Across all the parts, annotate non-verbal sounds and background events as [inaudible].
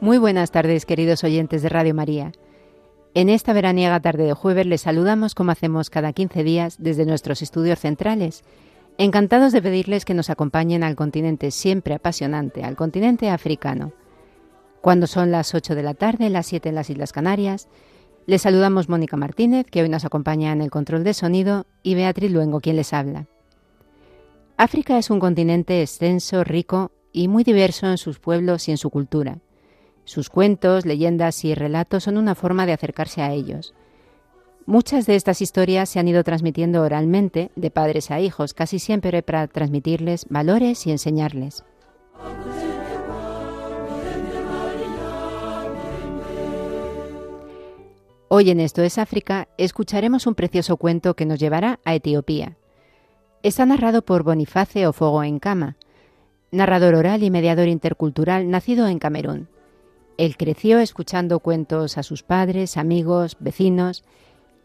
Muy buenas tardes, queridos oyentes de Radio María. En esta veraniega tarde de jueves les saludamos como hacemos cada 15 días desde nuestros estudios centrales Encantados de pedirles que nos acompañen al continente siempre apasionante, al continente africano. Cuando son las 8 de la tarde, las 7 en las Islas Canarias, les saludamos Mónica Martínez, que hoy nos acompaña en el control de sonido, y Beatriz Luengo, quien les habla. África es un continente extenso, rico y muy diverso en sus pueblos y en su cultura. Sus cuentos, leyendas y relatos son una forma de acercarse a ellos. Muchas de estas historias se han ido transmitiendo oralmente de padres a hijos, casi siempre para transmitirles valores y enseñarles. Hoy en Esto es África escucharemos un precioso cuento que nos llevará a Etiopía. Está narrado por Boniface Ofogo Encama, narrador oral y mediador intercultural nacido en Camerún. Él creció escuchando cuentos a sus padres, amigos, vecinos,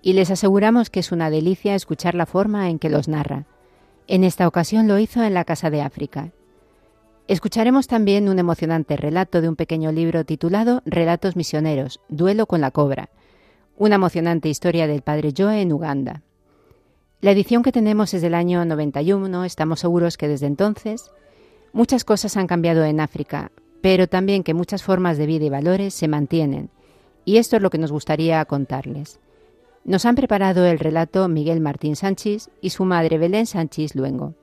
y les aseguramos que es una delicia escuchar la forma en que los narra. En esta ocasión lo hizo en la Casa de África. Escucharemos también un emocionante relato de un pequeño libro titulado Relatos Misioneros, Duelo con la Cobra, una emocionante historia del padre Joe en Uganda. La edición que tenemos es del año 91, estamos seguros que desde entonces muchas cosas han cambiado en África, pero también que muchas formas de vida y valores se mantienen, y esto es lo que nos gustaría contarles. Nos han preparado el relato Miguel Martín Sánchez y su madre Belén Sánchez Luengo.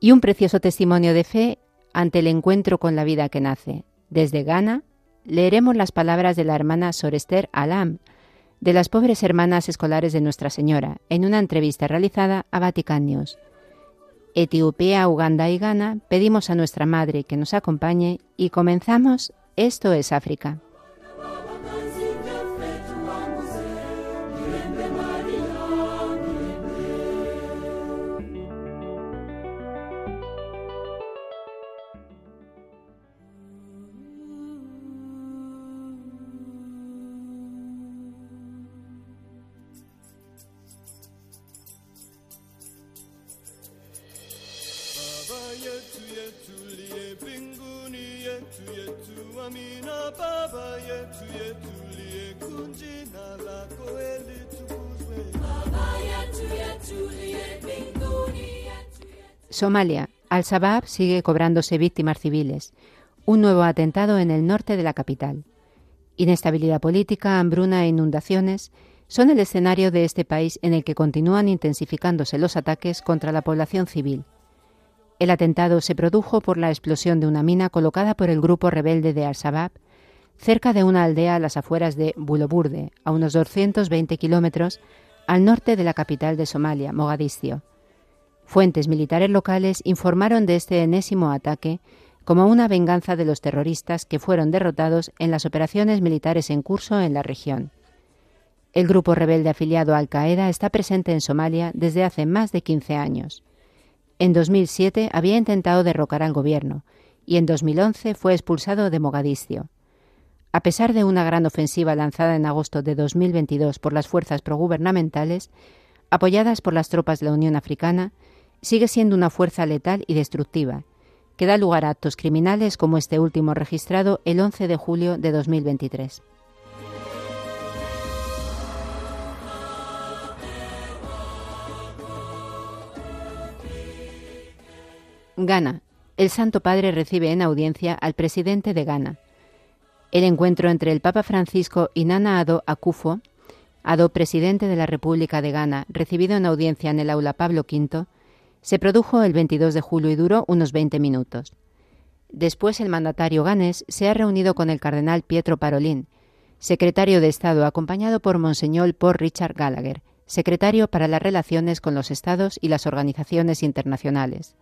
Y un precioso testimonio de fe ante el encuentro con la vida que nace. Desde Ghana leeremos las palabras de la hermana Sorester Alam, de las pobres hermanas escolares de Nuestra Señora, en una entrevista realizada a Vatican News. Etiopía, Uganda y Ghana pedimos a nuestra Madre que nos acompañe y comenzamos Esto es África. Somalia. Al-Shabaab sigue cobrándose víctimas civiles. Un nuevo atentado en el norte de la capital. Inestabilidad política, hambruna e inundaciones son el escenario de este país en el que continúan intensificándose los ataques contra la población civil. El atentado se produjo por la explosión de una mina colocada por el grupo rebelde de Al-Shabaab cerca de una aldea a las afueras de Buloburde, a unos 220 kilómetros al norte de la capital de Somalia, Mogadiscio. Fuentes militares locales informaron de este enésimo ataque como una venganza de los terroristas que fueron derrotados en las operaciones militares en curso en la región. El grupo rebelde afiliado a Al-Qaeda está presente en Somalia desde hace más de 15 años. En 2007 había intentado derrocar al gobierno y en 2011 fue expulsado de Mogadiscio. A pesar de una gran ofensiva lanzada en agosto de 2022 por las fuerzas progubernamentales, apoyadas por las tropas de la Unión Africana, sigue siendo una fuerza letal y destructiva, que da lugar a actos criminales como este último registrado el 11 de julio de 2023. Ghana. El Santo Padre recibe en audiencia al presidente de Ghana. El encuentro entre el Papa Francisco y Nana Ado Akufo, Ado presidente de la República de Ghana, recibido en audiencia en el aula Pablo V, se produjo el 22 de julio y duró unos 20 minutos. Después el mandatario ganés se ha reunido con el cardenal Pietro Parolin, secretario de Estado, acompañado por Monseñor Paul Richard Gallagher, secretario para las relaciones con los Estados y las organizaciones internacionales.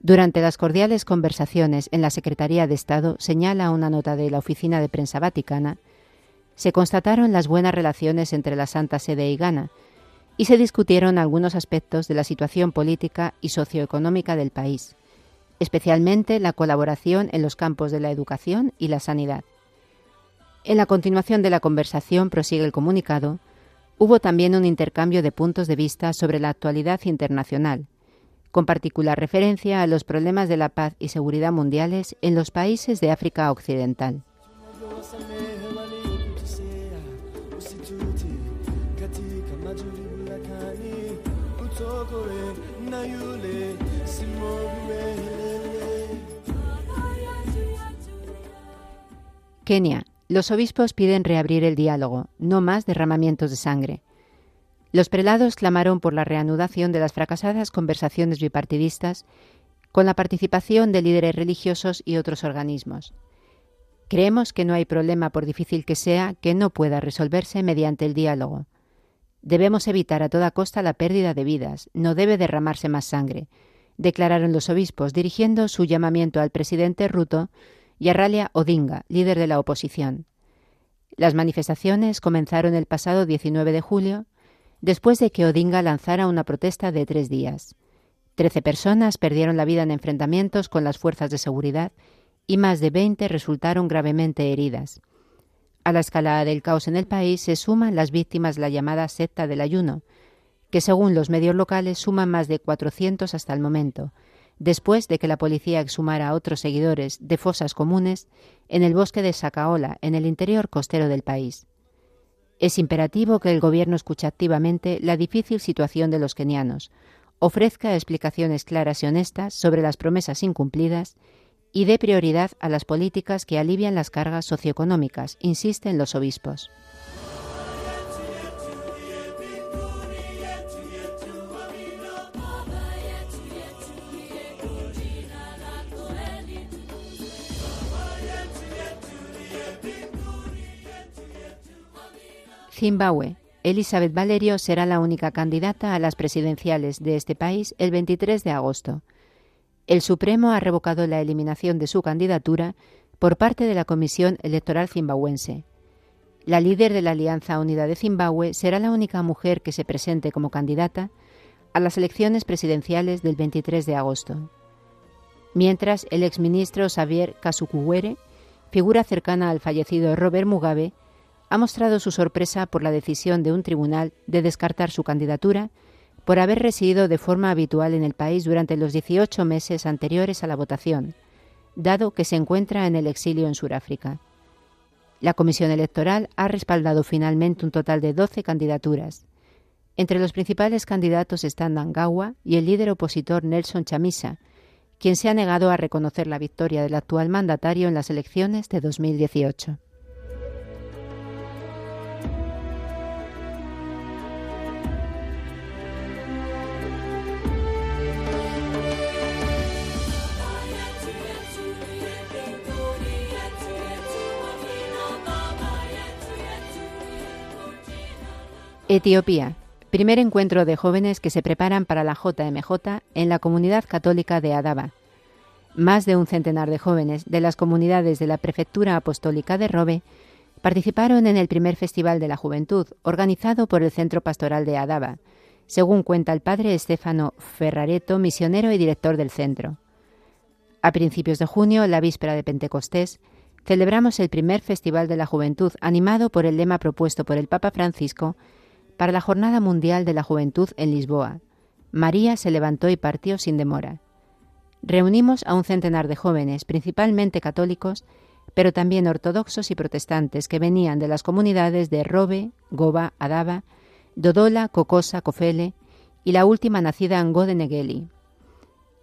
Durante las cordiales conversaciones en la Secretaría de Estado, señala una nota de la Oficina de Prensa Vaticana, se constataron las buenas relaciones entre la Santa Sede y Ghana y se discutieron algunos aspectos de la situación política y socioeconómica del país, especialmente la colaboración en los campos de la educación y la sanidad. En la continuación de la conversación, prosigue el comunicado, hubo también un intercambio de puntos de vista sobre la actualidad internacional, con particular referencia a los problemas de la paz y seguridad mundiales en los países de África Occidental. Kenia. Los obispos piden reabrir el diálogo, no más derramamientos de sangre. Los prelados clamaron por la reanudación de las fracasadas conversaciones bipartidistas con la participación de líderes religiosos y otros organismos. Creemos que no hay problema, por difícil que sea, que no pueda resolverse mediante el diálogo. Debemos evitar a toda costa la pérdida de vidas, no debe derramarse más sangre, declararon los obispos, dirigiendo su llamamiento al presidente Ruto y a Ralia Odinga, líder de la oposición. Las manifestaciones comenzaron el pasado 19 de julio, después de que Odinga lanzara una protesta de tres días. Trece personas perdieron la vida en enfrentamientos con las fuerzas de seguridad y más de veinte resultaron gravemente heridas. A la escalada del caos en el país se suman las víctimas de la llamada secta del ayuno, que según los medios locales suman más de 400 hasta el momento, después de que la policía exhumara a otros seguidores de fosas comunes en el bosque de Sacaola, en el interior costero del país. Es imperativo que el Gobierno escuche activamente la difícil situación de los kenianos, ofrezca explicaciones claras y honestas sobre las promesas incumplidas y dé prioridad a las políticas que alivian las cargas socioeconómicas, insisten los obispos. Zimbabue. Elizabeth Valerio será la única candidata a las presidenciales de este país el 23 de agosto. El Supremo ha revocado la eliminación de su candidatura por parte de la Comisión Electoral Zimbabuense. La líder de la Alianza Unida de Zimbabue será la única mujer que se presente como candidata a las elecciones presidenciales del 23 de agosto. Mientras, el exministro Xavier Kasukuwere, figura cercana al fallecido Robert Mugabe, ha mostrado su sorpresa por la decisión de un tribunal de descartar su candidatura por haber residido de forma habitual en el país durante los 18 meses anteriores a la votación, dado que se encuentra en el exilio en Sudáfrica. La Comisión Electoral ha respaldado finalmente un total de 12 candidaturas. Entre los principales candidatos están Nangawa y el líder opositor Nelson Chamisa, quien se ha negado a reconocer la victoria del actual mandatario en las elecciones de 2018. Etiopía. Primer encuentro de jóvenes que se preparan para la JMJ en la comunidad católica de Adaba. Más de un centenar de jóvenes de las comunidades de la Prefectura Apostólica de Robe participaron en el primer Festival de la Juventud organizado por el Centro Pastoral de Adaba, según cuenta el padre Estefano Ferrareto, misionero y director del centro. A principios de junio, la víspera de Pentecostés, celebramos el primer Festival de la Juventud animado por el lema propuesto por el Papa Francisco para la Jornada Mundial de la Juventud en Lisboa. María se levantó y partió sin demora. Reunimos a un centenar de jóvenes, principalmente católicos, pero también ortodoxos y protestantes que venían de las comunidades de Robe, Goba, Adaba, Dodola, Cocosa, Cofele y la última nacida en Godenegeli.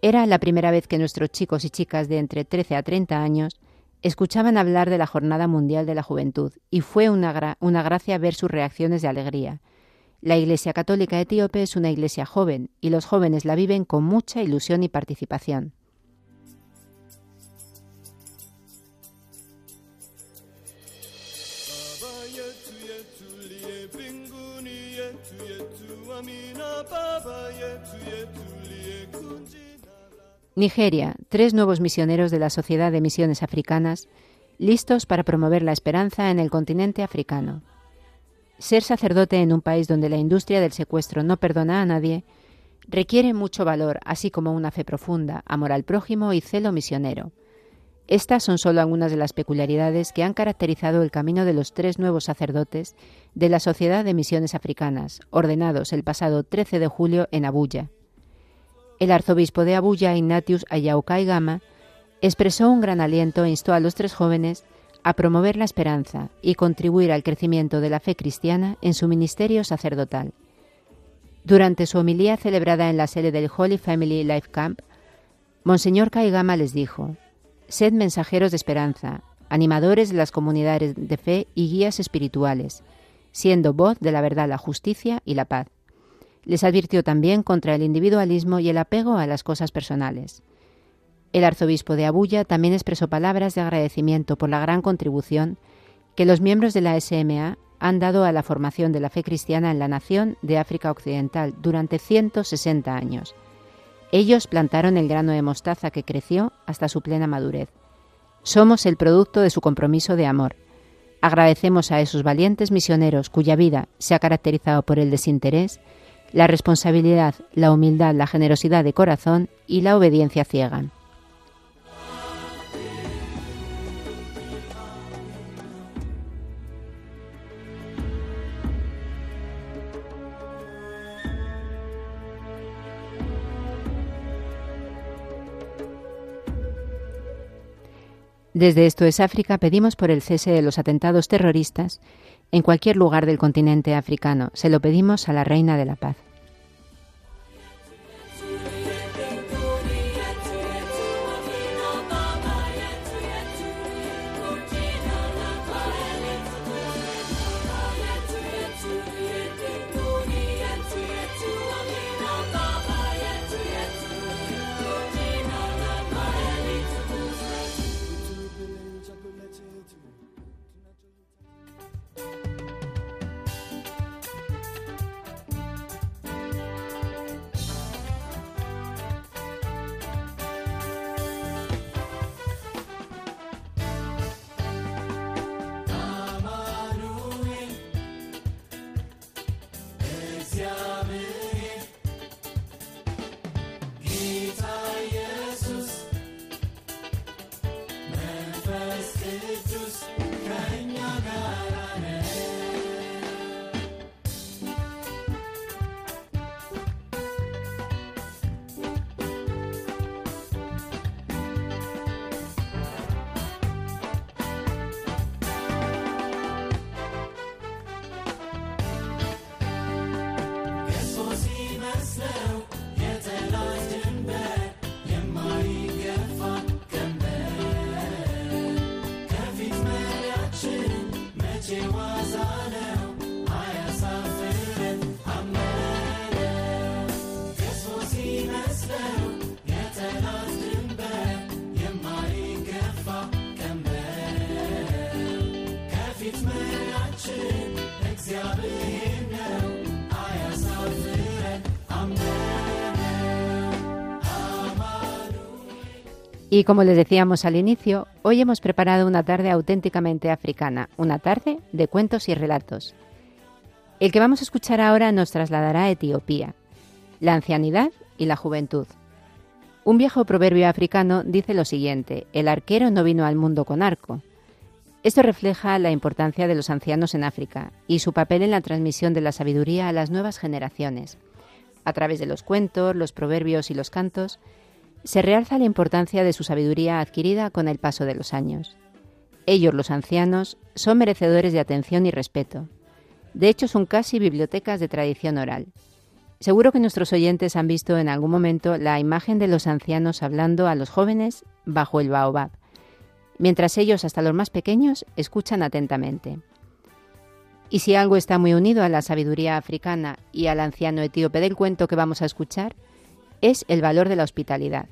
Era la primera vez que nuestros chicos y chicas de entre 13 a 30 años escuchaban hablar de la Jornada Mundial de la Juventud y fue una, una gracia ver sus reacciones de alegría, la Iglesia Católica Etíope es una iglesia joven y los jóvenes la viven con mucha ilusión y participación. Nigeria, tres nuevos misioneros de la Sociedad de Misiones Africanas, listos para promover la esperanza en el continente africano. Ser sacerdote en un país donde la industria del secuestro no perdona a nadie requiere mucho valor, así como una fe profunda, amor al prójimo y celo misionero. Estas son solo algunas de las peculiaridades que han caracterizado el camino de los tres nuevos sacerdotes de la Sociedad de Misiones Africanas, ordenados el pasado 13 de julio en Abuya. El arzobispo de Abuya, Ignatius Ayaukai Gama, expresó un gran aliento e instó a los tres jóvenes a promover la esperanza y contribuir al crecimiento de la fe cristiana en su ministerio sacerdotal. Durante su homilía celebrada en la sede del Holy Family Life Camp, Monseñor Kaigama les dijo, Sed mensajeros de esperanza, animadores de las comunidades de fe y guías espirituales, siendo voz de la verdad, la justicia y la paz. Les advirtió también contra el individualismo y el apego a las cosas personales. El arzobispo de Abuya también expresó palabras de agradecimiento por la gran contribución que los miembros de la SMA han dado a la formación de la fe cristiana en la nación de África Occidental durante 160 años. Ellos plantaron el grano de mostaza que creció hasta su plena madurez. Somos el producto de su compromiso de amor. Agradecemos a esos valientes misioneros cuya vida se ha caracterizado por el desinterés, la responsabilidad, la humildad, la generosidad de corazón y la obediencia ciega. Desde Esto es África pedimos por el cese de los atentados terroristas en cualquier lugar del continente africano. Se lo pedimos a la Reina de la Paz. Y como les decíamos al inicio, hoy hemos preparado una tarde auténticamente africana, una tarde de cuentos y relatos. El que vamos a escuchar ahora nos trasladará a Etiopía, la ancianidad y la juventud. Un viejo proverbio africano dice lo siguiente, el arquero no vino al mundo con arco. Esto refleja la importancia de los ancianos en África y su papel en la transmisión de la sabiduría a las nuevas generaciones. A través de los cuentos, los proverbios y los cantos, se realza la importancia de su sabiduría adquirida con el paso de los años. Ellos, los ancianos, son merecedores de atención y respeto. De hecho, son casi bibliotecas de tradición oral. Seguro que nuestros oyentes han visto en algún momento la imagen de los ancianos hablando a los jóvenes bajo el baobab, mientras ellos, hasta los más pequeños, escuchan atentamente. Y si algo está muy unido a la sabiduría africana y al anciano etíope del cuento que vamos a escuchar, es el valor de la hospitalidad,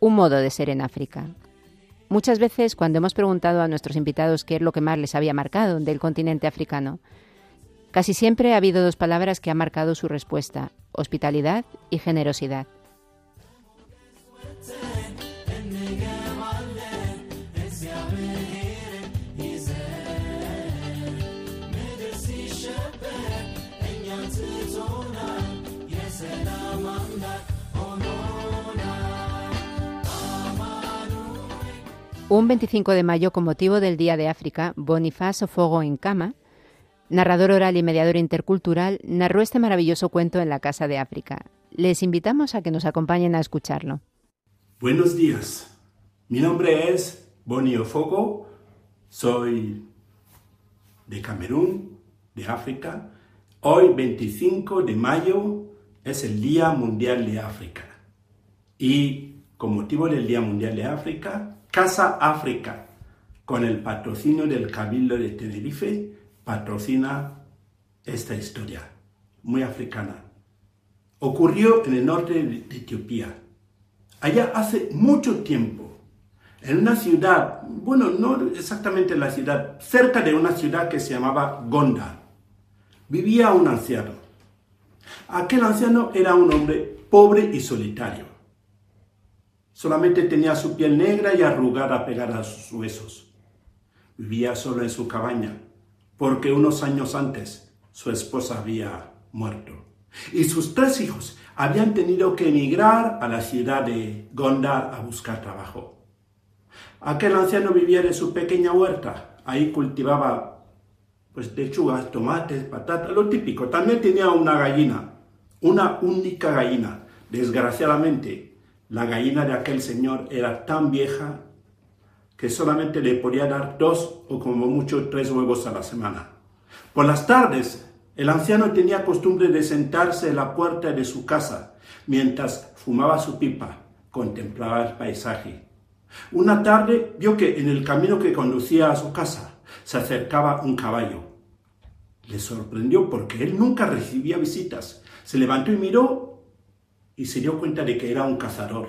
un modo de ser en África. Muchas veces cuando hemos preguntado a nuestros invitados qué es lo que más les había marcado del continente africano, casi siempre ha habido dos palabras que han marcado su respuesta, hospitalidad y generosidad. Un 25 de mayo, con motivo del Día de África, Bonifacio Fogo en Cama, narrador oral y mediador intercultural, narró este maravilloso cuento en la Casa de África. Les invitamos a que nos acompañen a escucharlo. Buenos días. Mi nombre es Bonio Fogo. Soy de Camerún, de África. Hoy, 25 de mayo, es el Día Mundial de África. Y con motivo del Día Mundial de África, Casa África, con el patrocinio del Cabildo de Tenerife, patrocina esta historia muy africana. Ocurrió en el norte de Etiopía. Allá hace mucho tiempo, en una ciudad, bueno, no exactamente en la ciudad, cerca de una ciudad que se llamaba Gonda, vivía un anciano. Aquel anciano era un hombre pobre y solitario. Solamente tenía su piel negra y arrugada pegada a sus huesos. Vivía solo en su cabaña porque unos años antes su esposa había muerto. Y sus tres hijos habían tenido que emigrar a la ciudad de Gondar a buscar trabajo. Aquel anciano vivía en su pequeña huerta. Ahí cultivaba pues lechugas, tomates, patatas, lo típico. También tenía una gallina, una única gallina. Desgraciadamente, la gallina de aquel señor era tan vieja que solamente le podía dar dos o como mucho tres huevos a la semana. Por las tardes, el anciano tenía costumbre de sentarse en la puerta de su casa mientras fumaba su pipa, contemplaba el paisaje. Una tarde vio que en el camino que conducía a su casa se acercaba un caballo. Le sorprendió porque él nunca recibía visitas. Se levantó y miró y se dio cuenta de que era un cazador.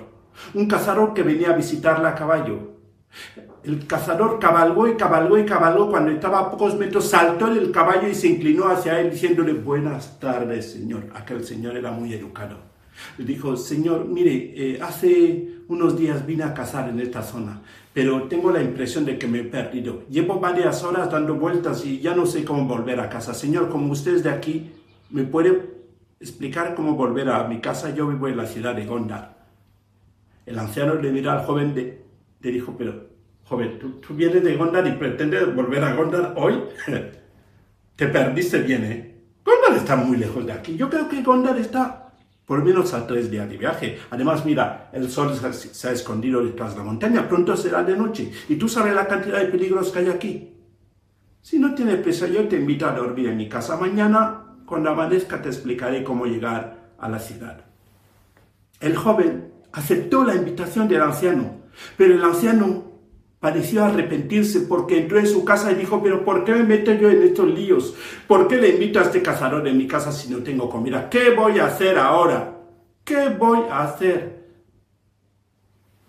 Un cazador que venía a visitarla a caballo el cazador cabalgó y cabalgó y cabalgó. Cuando estaba a pocos metros, saltó del caballo y se inclinó hacia él diciéndole, buenas tardes, señor. Aquel señor era muy educado. Le dijo, señor, mire, eh, hace unos días vine a cazar en esta zona, pero tengo la impresión de que me he perdido. Llevo varias horas dando vueltas y ya no sé cómo volver a casa. Señor, como usted es de aquí, ¿me puede explicar cómo volver a mi casa? Yo vivo en la ciudad de Gondar. El anciano le miró al joven de, le dijo, pero joven, ¿tú, vienes de Gondar y pretendes volver a Gondar hoy? [laughs] Te perdiste bien, ¿eh? Gondar está muy lejos de aquí. Yo creo que Gondar está por menos a tres días de viaje. Además, mira, el sol se ha escondido detrás de la montaña, pronto será de noche. Y tú sabes la cantidad de peligros que hay aquí. Si no tienes prisa, yo te invito a dormir en mi casa. Mañana, cuando amanezca, te explicaré cómo llegar a la ciudad. El joven aceptó la invitación del anciano, pero el anciano pareció arrepentirse porque entró en su casa y dijo, pero ¿por qué me meto yo en estos líos? ¿Por qué le invito a este cazador en mi casa si no tengo comida? ¿Qué voy a hacer ahora? ¿Qué voy a hacer?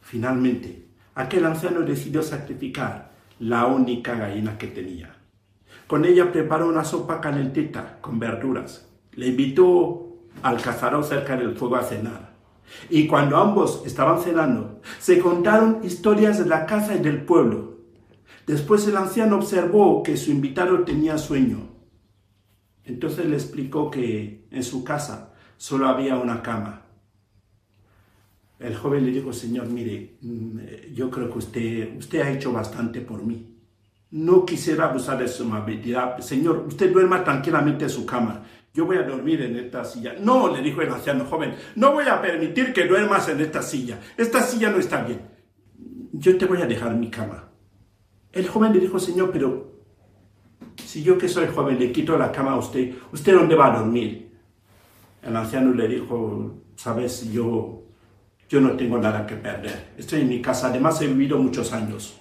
Finalmente, aquel anciano decidió sacrificar la única gallina que tenía. Con ella preparó una sopa calentita con verduras. Le invitó al cazador cerca del fuego a cenar. Y cuando ambos estaban cenando, se contaron historias de la casa y del pueblo. Después el anciano observó que su invitado tenía sueño. Entonces le explicó que en su casa solo había una cama. El joven le dijo, Señor, mire, mm, yo creo que usted, usted ha hecho bastante por mí. No quisiera abusar de su amabilidad. Señor, usted duerma tranquilamente en su cama yo voy a dormir en esta silla. No, le dijo el anciano joven, no voy a permitir que duermas en esta silla. Esta silla no está bien. Yo te voy a dejar mi cama. El joven le dijo, Señor, pero si yo que soy joven le quito la cama a usted, ¿usted dónde va a dormir? El anciano le dijo, sabes, yo, yo no tengo nada que perder. Estoy en mi casa, además he vivido muchos años.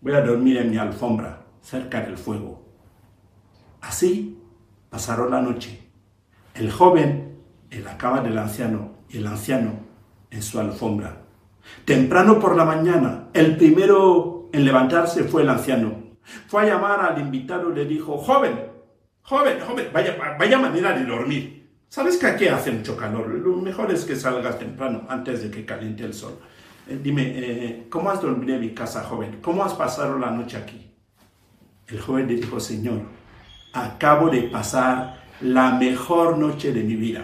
Voy a dormir en mi alfombra, cerca del fuego. Así Pasaron la noche. El joven en la cama del anciano y el anciano en su alfombra. Temprano por la mañana, el primero en levantarse fue el anciano. Fue a llamar al invitado y le dijo, joven, joven, joven, vaya, vaya manera de dormir. Sabes que aquí hace mucho calor. Lo mejor es que salgas temprano, antes de que caliente el sol. Eh, dime, eh, ¿cómo has dormido en mi casa, joven? ¿Cómo has pasado la noche aquí? El joven le dijo, Señor, acabo de pasar la mejor noche de mi vida.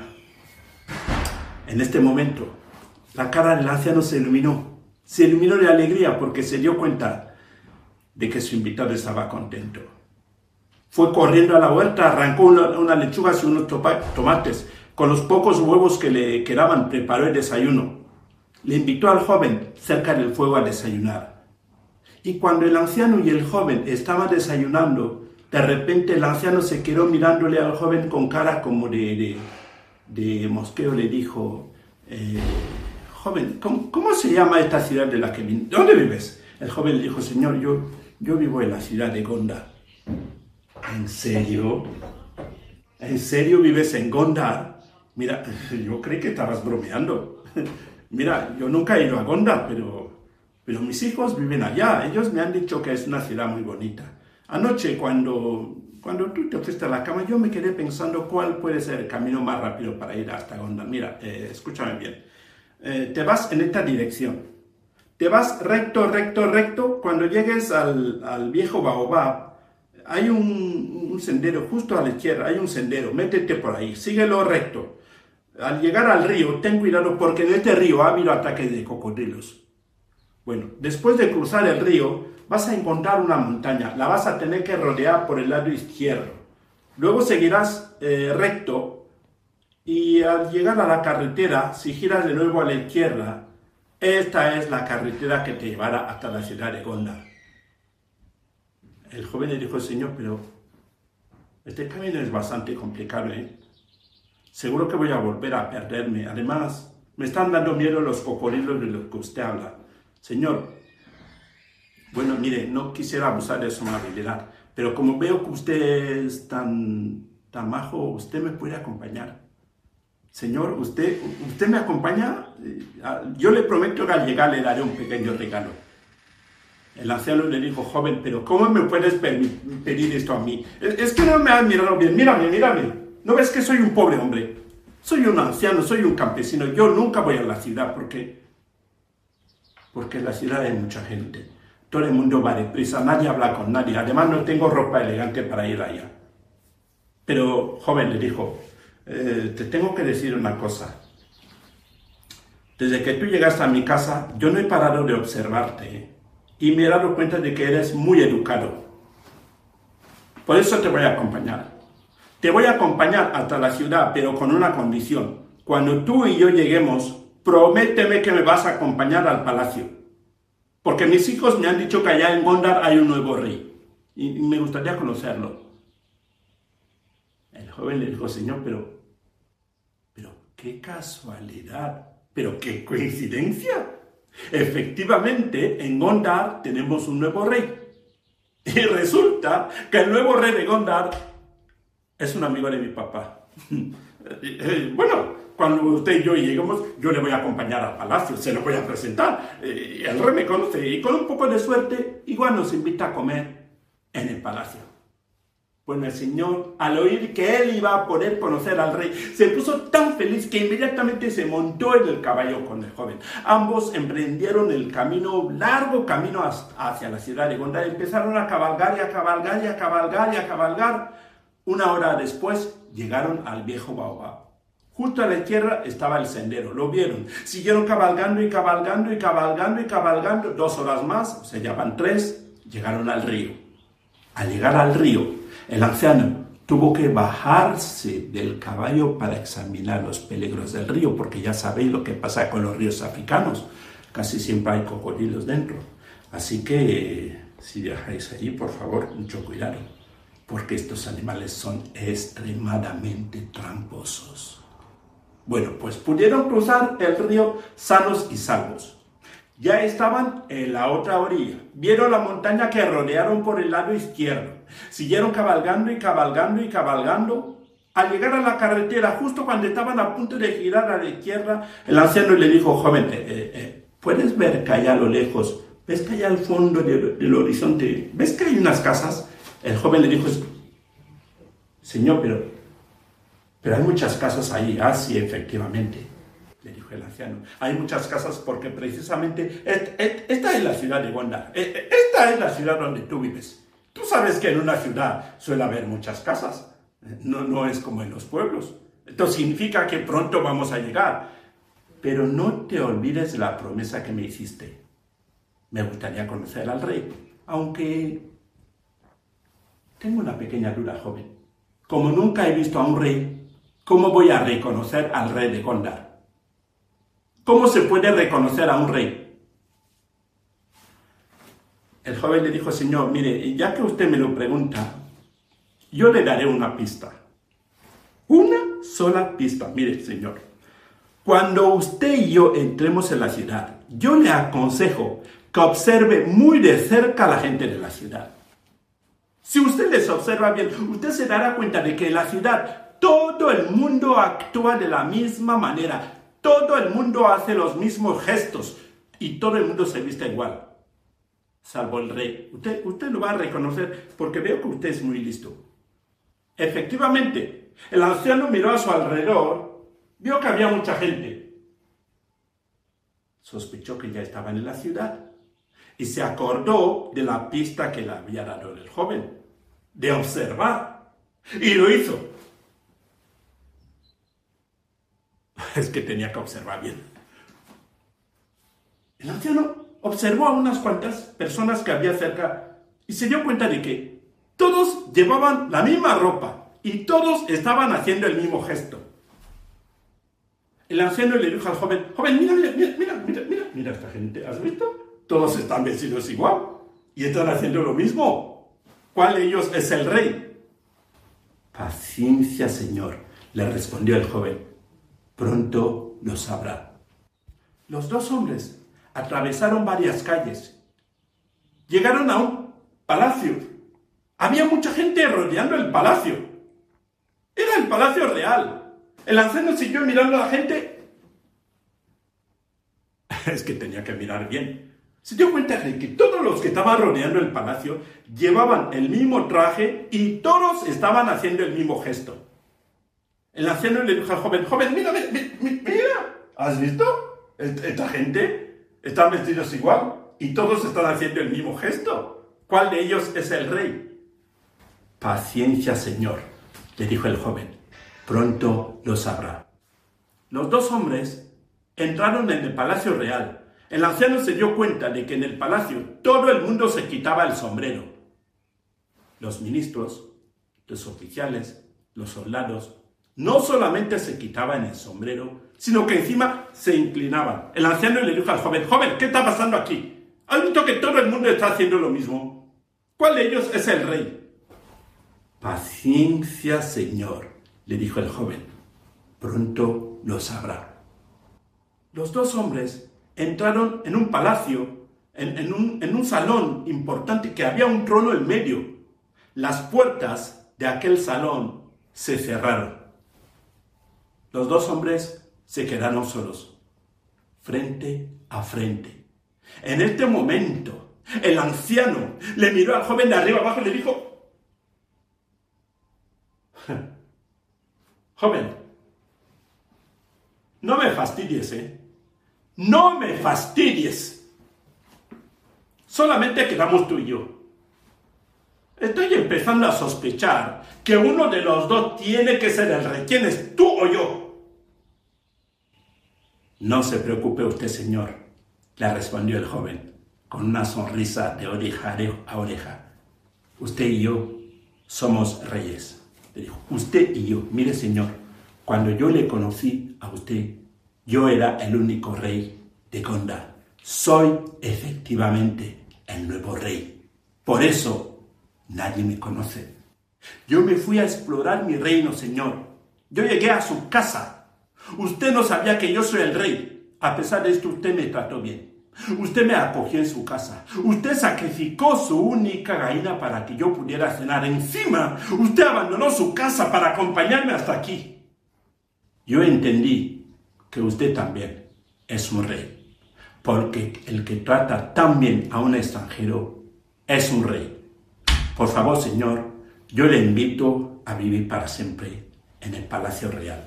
En este momento, la cara del anciano se iluminó. Se iluminó de alegría porque se dio cuenta de que su invitado estaba contento. Fue corriendo a la huerta, arrancó una, lechuga y unos tomates. Con los pocos huevos que le quedaban, preparó el desayuno. Le invitó al joven cerca del fuego a desayunar. Y cuando el anciano y el joven estaban desayunando, de repente el anciano se quedó mirándole al joven con cara como de, de, mosqueo. Le dijo, eh, joven, ¿cómo, se llama esta ciudad de la que? ¿Dónde vives? El joven le dijo, señor, yo, yo vivo en la ciudad de Gondar. ¿En serio? ¿En serio vives en Gondar? Mira, [laughs] yo creí que estabas bromeando. [laughs] Mira, yo nunca he ido a Gondar, pero, pero mis hijos viven allá. Ellos me han dicho que es una ciudad muy bonita. Anoche, cuando, cuando tú te fuiste a la cama, yo me quedé pensando cuál puede ser el camino más rápido para ir hasta Gondar. Mira, eh, escúchame bien. Eh, te vas en esta dirección. Te vas recto, recto, recto. Cuando llegues al, al viejo Baobab, hay un, un, sendero justo a la izquierda, hay un sendero. Métete por ahí, síguelo recto. Al llegar al río, ten cuidado porque en este río ha habido ataques de cocodrilos. Bueno, después de cruzar el río, vas a encontrar una montaña. La vas a tener que rodear por el lado izquierdo. Luego seguirás eh, recto y al llegar a la carretera, si giras de nuevo a la izquierda, esta es la carretera que te llevará hasta la ciudad de Gondar. El joven le dijo, Señor, pero este camino es bastante complicado, ¿eh? Seguro que voy a volver a perderme. Además, me están dando miedo los cocodrilos de los que usted habla. Señor, bueno, mire, no quisiera abusar de su amabilidad, pero como veo que usted es tan, tan majo, usted me puede acompañar. Señor, usted, usted me acompaña. Yo le prometo que al llegar le daré un pequeño regalo. El anciano le dijo, joven, pero ¿cómo me puedes pedir esto a mí? Es, que no me has mirado bien. Mírame, mírame. ¿No ves que soy un pobre hombre? Soy un anciano, soy un campesino. Yo nunca voy a la ciudad porque... Porque en la ciudad hay mucha gente. Todo el mundo va deprisa, nadie habla con nadie. Además no tengo ropa elegante para ir allá. Pero, joven, le dijo, eh, te tengo que decir una cosa. Desde que tú llegaste a mi casa, yo no he parado de observarte y me he dado cuenta de que eres muy educado. Por eso te voy a acompañar. Te voy a acompañar hasta la ciudad, pero con una condición. Cuando tú y yo lleguemos, prométeme que me vas a acompañar al palacio. Porque mis hijos me han dicho que allá en Gondar hay un nuevo rey. Y me gustaría conocerlo. El joven le dijo, Señor, pero, pero qué casualidad, pero qué coincidencia. Efectivamente, en Gondar tenemos un nuevo rey. Y resulta que el nuevo rey de Gondar es un amigo de mi papá. [laughs] Eh, eh, bueno, cuando usted y yo lleguemos, yo le voy a acompañar al palacio, se lo voy a presentar. Eh, el rey me conoce y con un poco de suerte, igual nos invita a comer en el palacio. Bueno, el Señor, al oír que él iba a poder conocer al rey, se puso tan feliz que inmediatamente se montó en el caballo con el joven. Ambos emprendieron el camino, largo camino hacia la ciudad de Gondar. Empezaron a cabalgar y a cabalgar y a cabalgar y a cabalgar una hora después llegaron al viejo Baobab. Justo a la izquierda estaba el sendero, lo vieron. Siguieron cabalgando y cabalgando y cabalgando y cabalgando. Dos horas más, se llaman tres, llegaron al río. Al llegar al río, el anciano tuvo que bajarse del caballo para examinar los peligros del río, porque ya sabéis lo que pasa con los ríos africanos. Casi siempre hay cocodrilos dentro. Así que si viajáis allí, por favor, mucho cuidado porque estos animales son extremadamente tramposos. Bueno, pues pudieron cruzar el río sanos y salvos. Ya estaban en la otra orilla. Vieron la montaña que rodearon por el lado izquierdo. Siguieron cabalgando y cabalgando y cabalgando. Al llegar a la carretera, justo cuando estaban a punto de girar a la izquierda, el anciano le dijo, joven, eh, eh, eh, ¿puedes ver que allá a lo lejos, ves allá al fondo del horizonte, ves que hay unas casas? El joven le dijo, Señor, pero, pero hay muchas casas ahí. Ah, sí, efectivamente, le dijo el anciano. Hay muchas casas porque precisamente esta es la ciudad de Gondar. E, e, esta es la ciudad donde tú vives. Tú sabes que en una ciudad suele haber muchas casas. No, no es como en los pueblos. Esto significa que pronto vamos a llegar. Pero no te olvides la promesa que me hiciste. me gustaría conocer al rey, aunque tengo una pequeña duda, joven. Como nunca he visto a un rey, ¿cómo voy a reconocer al rey de Gondar? ¿Cómo se puede reconocer a un rey? El joven le dijo, Señor, mire, ya que usted me lo pregunta, yo le daré una pista. Una sola pista. Mire, Señor, cuando usted y yo entremos en la ciudad, yo le aconsejo que observe muy de cerca a la gente de la ciudad. Si usted les observa bien, usted se dará cuenta de que en la ciudad todo el mundo actúa de la misma manera, todo el mundo hace los mismos gestos y todo el mundo se viste igual salvo el rey. Usted, usted lo va a reconocer porque veo que usted es muy listo. Efectivamente, el anciano miró a su alrededor, vio que había mucha gente. Sospechó que ya estaban en la ciudad y se acordó de la pista que le había dado el joven, de observar. Y lo hizo. [laughs] Es que tenía que observar bien. El anciano observó a unas cuantas personas que había cerca y se dio cuenta de que todos llevaban la misma ropa y todos estaban haciendo el mismo gesto. El anciano le dijo al joven, joven, mira, mira, mira, mira, mira, mira esta gente, ¿has visto? Todos están vestidos igual y están haciendo lo mismo. ¿Cuál de ellos es el rey? Paciencia, señor, le respondió el joven. Pronto lo sabrá. Los dos hombres atravesaron varias calles. Llegaron a un palacio. Había mucha gente rodeando el palacio. Era el palacio real. El anciano siguió mirando a la gente. [laughs] Es que tenía que mirar bien. Se dio cuenta de que todos los que estaban rodeando el palacio llevaban el mismo traje y todos estaban haciendo el mismo gesto. El anciano le dijo al joven, joven, mira, mira, mira, ¿has visto? Esta gente están vestidos igual y todos están haciendo el mismo gesto. ¿Cuál de ellos es el rey? Paciencia, señor, le dijo el joven. Pronto lo sabrá. Los dos hombres entraron en el palacio real. El anciano se dio cuenta de que en el palacio todo el mundo se quitaba el sombrero. Los ministros, los oficiales, los soldados, no solamente se quitaban el sombrero, sino que encima se inclinaban. El anciano le dijo al joven, joven, ¿qué está pasando aquí? ¿Has visto que todo el mundo está haciendo lo mismo? ¿Cuál de ellos es el rey? Paciencia, señor, le dijo el joven. Pronto lo sabrá. Los dos hombres entraron en un palacio, en, un, un salón importante que había un trono en medio. Las puertas de aquel salón se cerraron. Los dos hombres se quedaron solos, frente a frente. En este momento, el anciano le miró al joven de arriba abajo y le dijo, joven, no me fastidies, ¿eh? No me fastidies. Solamente quedamos tú y yo. Estoy empezando a sospechar que uno de los dos tiene que ser el rey. ¿Quién es tú o yo? No se preocupe usted, señor, le respondió el joven, con una sonrisa de oreja a oreja. Usted y yo somos reyes. Le dijo, usted y yo, mire señor, cuando yo le conocí a usted, yo era el único rey de Gondar. Soy efectivamente el nuevo rey. Por eso nadie me conoce. Yo me fui a explorar mi reino, señor. Yo llegué a su casa Usted no sabía que yo soy el rey. A pesar de esto, usted me trató bien. Usted me acogió en su casa. Usted sacrificó su única gallina para que yo pudiera cenar. Encima, usted abandonó su casa para acompañarme hasta aquí. Yo entendí que usted también es un rey. Porque el que trata tan bien a un extranjero es un rey. Por favor, señor, yo le invito a vivir para siempre en el Palacio Real.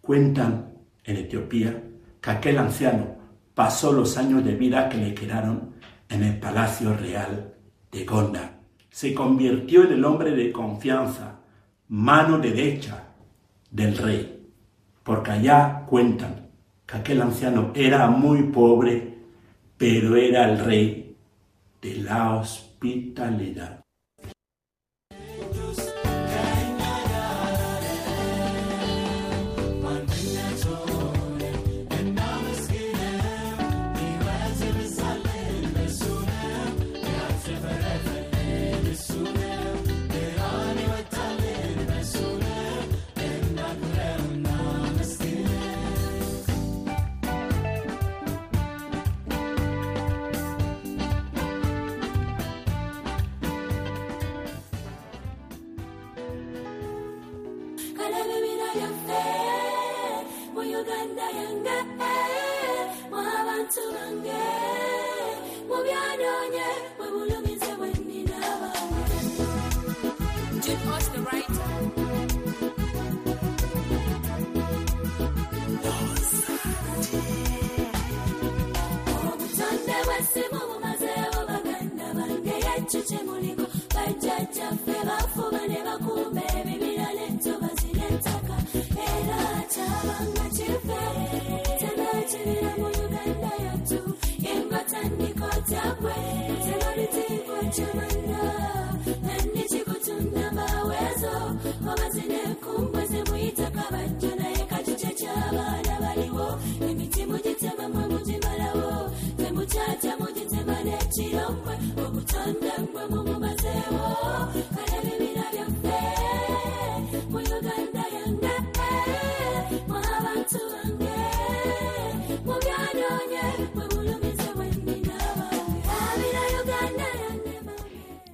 Cuentan en Etiopía que aquel anciano pasó los años de vida que le quedaron en el palacio real de Gonda. Se convirtió en el hombre de confianza, mano derecha del rey, porque allá cuentan que aquel anciano era muy pobre, pero era el rey de la hospitalidad.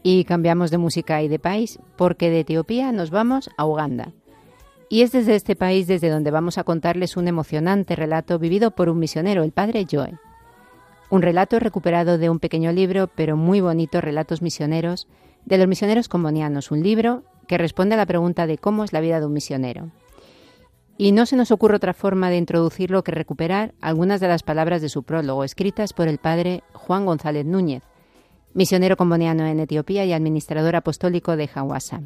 Y cambiamos de música y de país porque de Etiopía nos vamos a Uganda. Y es desde este país desde donde vamos a contarles un emocionante relato vivido por un misionero, el padre Joe. Un relato recuperado de un pequeño libro, pero muy bonito, Relatos Misioneros, de los misioneros combonianos, un libro que responde a la pregunta de cómo es la vida de un misionero. Y no se nos ocurre otra forma de introducirlo que recuperar algunas de las palabras de su prólogo, escritas por el padre Juan González Núñez, misionero comboniano en Etiopía y administrador apostólico de Hawassa.